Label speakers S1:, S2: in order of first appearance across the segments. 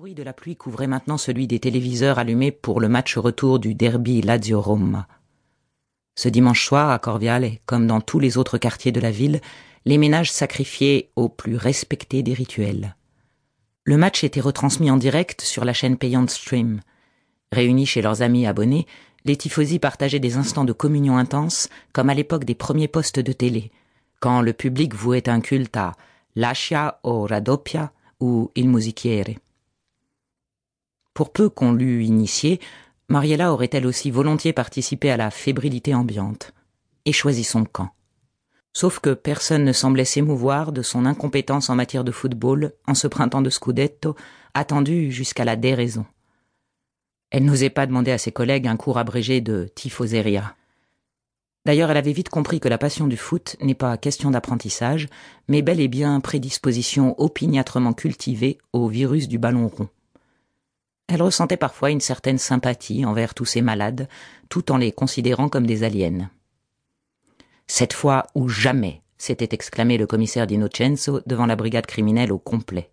S1: bruit de la pluie couvrait maintenant celui des téléviseurs allumés pour le match retour du derby Lazio-Roma. Ce dimanche soir, à Corviale, comme dans tous les autres quartiers de la ville, les ménages sacrifiaient au plus respecté des rituels. Le match était retransmis en direct sur la chaîne payante Stream. Réunis chez leurs amis abonnés, les tifosi partageaient des instants de communion intense, comme à l'époque des premiers postes de télé, quand le public vouait un culte à l'ascia o raddoppia ou il musichiere. Pour peu qu'on l'eût initiée, Mariella aurait-elle aussi volontiers participé à la fébrilité ambiante et choisi son camp. Sauf que personne ne semblait s'émouvoir de son incompétence en matière de football en ce printemps de Scudetto, attendu jusqu'à la déraison. Elle n'osait pas demander à ses collègues un cours abrégé de tifoseria. D'ailleurs, elle avait vite compris que la passion du foot n'est pas question d'apprentissage, mais bel et bien prédisposition opiniâtrement cultivée au virus du ballon rond. Elle ressentait parfois une certaine sympathie envers tous ces malades, tout en les considérant comme des aliens. Cette fois ou jamais, s'était exclamé le commissaire d'Innocenzo devant la brigade criminelle au complet.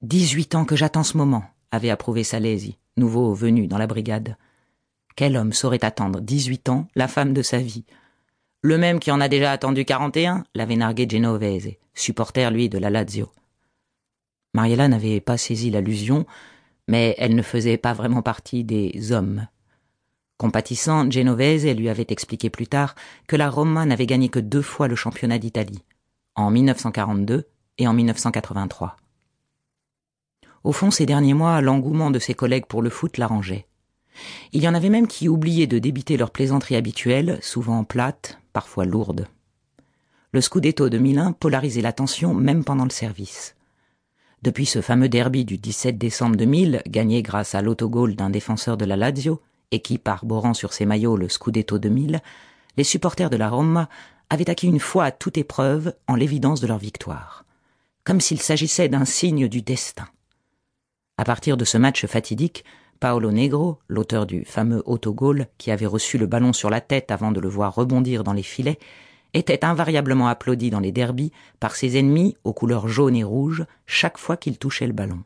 S1: Dix-huit ans que j'attends ce moment, avait approuvé Salesi, nouveau venu dans la brigade. Quel homme saurait attendre dix-huit ans la femme de sa vie? Le même qui en a déjà attendu quarante et un, l'avait nargué Genovese, supporter lui de la Lazio. Mariella n'avait pas saisi l'allusion, mais elle ne faisait pas vraiment partie des hommes. Compatissant, Genovese lui avait expliqué plus tard que la Roma n'avait gagné que deux fois le championnat d'Italie, en 1942 et en 1983. Au fond, ces derniers mois, l'engouement de ses collègues pour le foot l'arrangeait. Il y en avait même qui oubliaient de débiter leurs plaisanteries habituelles, souvent plates, parfois lourdes. Le Scudetto de Milan polarisait l'attention même pendant le service. Depuis ce fameux derby du 17 décembre 2000, gagné grâce à l'autogol d'un défenseur de la Lazio, et qui, arborant sur ses maillots le Scudetto 2000, les supporters de la Roma avaient acquis une foi à toute épreuve en l'évidence de leur victoire, comme s'il s'agissait d'un signe du destin. À partir de ce match fatidique, Paolo Negro, l'auteur du fameux autogol qui avait reçu le ballon sur la tête avant de le voir rebondir dans les filets, était invariablement applaudi dans les derbies par ses ennemis aux couleurs jaune et rouge chaque fois qu'il touchait le ballon.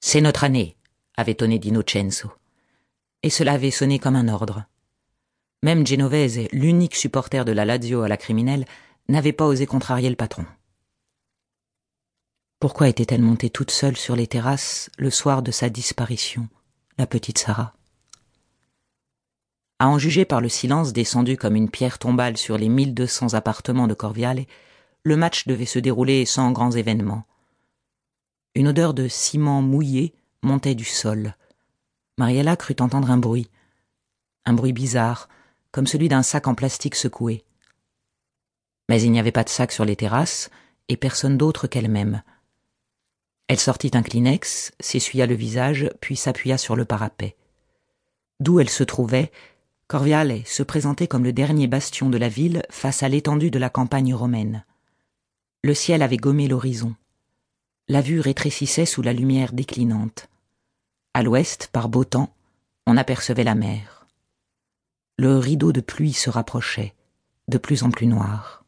S1: C'est notre année, avait tonné d'Innocenzo. Et cela avait sonné comme un ordre. Même Genovese, l'unique supporter de la Lazio à la criminelle, n'avait pas osé contrarier le patron. Pourquoi était-elle montée toute seule sur les terrasses le soir de sa disparition, la petite Sarah? À en juger par le silence descendu comme une pierre tombale sur les mille deux cents appartements de Corviale, le match devait se dérouler sans grands événements. Une odeur de ciment mouillé montait du sol. Mariella crut entendre un bruit. Un bruit bizarre, comme celui d'un sac en plastique secoué. Mais il n'y avait pas de sac sur les terrasses, et personne d'autre qu'elle-même. Elle sortit un Kleenex, s'essuya le visage, puis s'appuya sur le parapet. D'où elle se trouvait, Corviale se présentait comme le dernier bastion de la ville face à l'étendue de la campagne romaine. Le ciel avait gommé l'horizon. La vue rétrécissait sous la lumière déclinante. À l'ouest, par beau temps, on apercevait la mer. Le rideau de pluie se rapprochait, de plus en plus noir.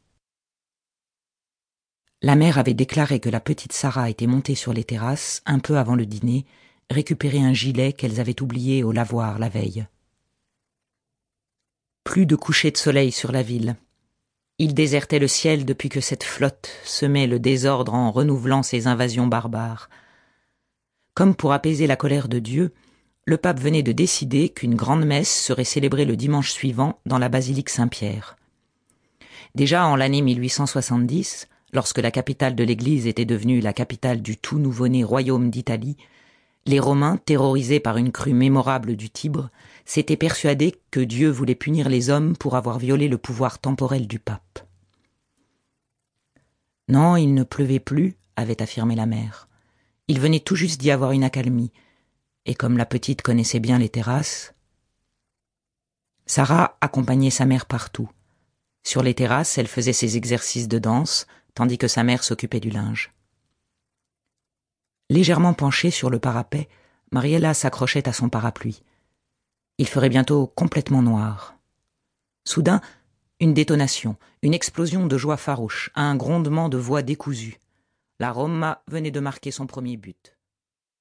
S1: La mère avait déclaré que la petite Sarah était montée sur les terrasses un peu avant le dîner, récupérer un gilet qu'elles avaient oublié au lavoir la veille. Plus de coucher de soleil sur la ville. Il désertait le ciel depuis que cette flotte semait le désordre en renouvelant ses invasions barbares. Comme pour apaiser la colère de Dieu, le pape venait de décider qu'une grande messe serait célébrée le dimanche suivant dans la basilique Saint-Pierre. Déjà en l'année 1870, lorsque la capitale de l'Église était devenue la capitale du tout nouveau-né royaume d'Italie, les Romains, terrorisés par une crue mémorable du Tibre, s'étaient persuadés que Dieu voulait punir les hommes pour avoir violé le pouvoir temporel du pape. Non, il ne pleuvait plus, avait affirmé la mère. Il venait tout juste d'y avoir une accalmie, et comme la petite connaissait bien les terrasses. Sarah accompagnait sa mère partout. Sur les terrasses, elle faisait ses exercices de danse, tandis que sa mère s'occupait du linge. Légèrement penchée sur le parapet, Mariella s'accrochait à son parapluie. Il ferait bientôt complètement noir. Soudain, une détonation, une explosion de joie farouche, un grondement de voix décousue. La Roma venait de marquer son premier but.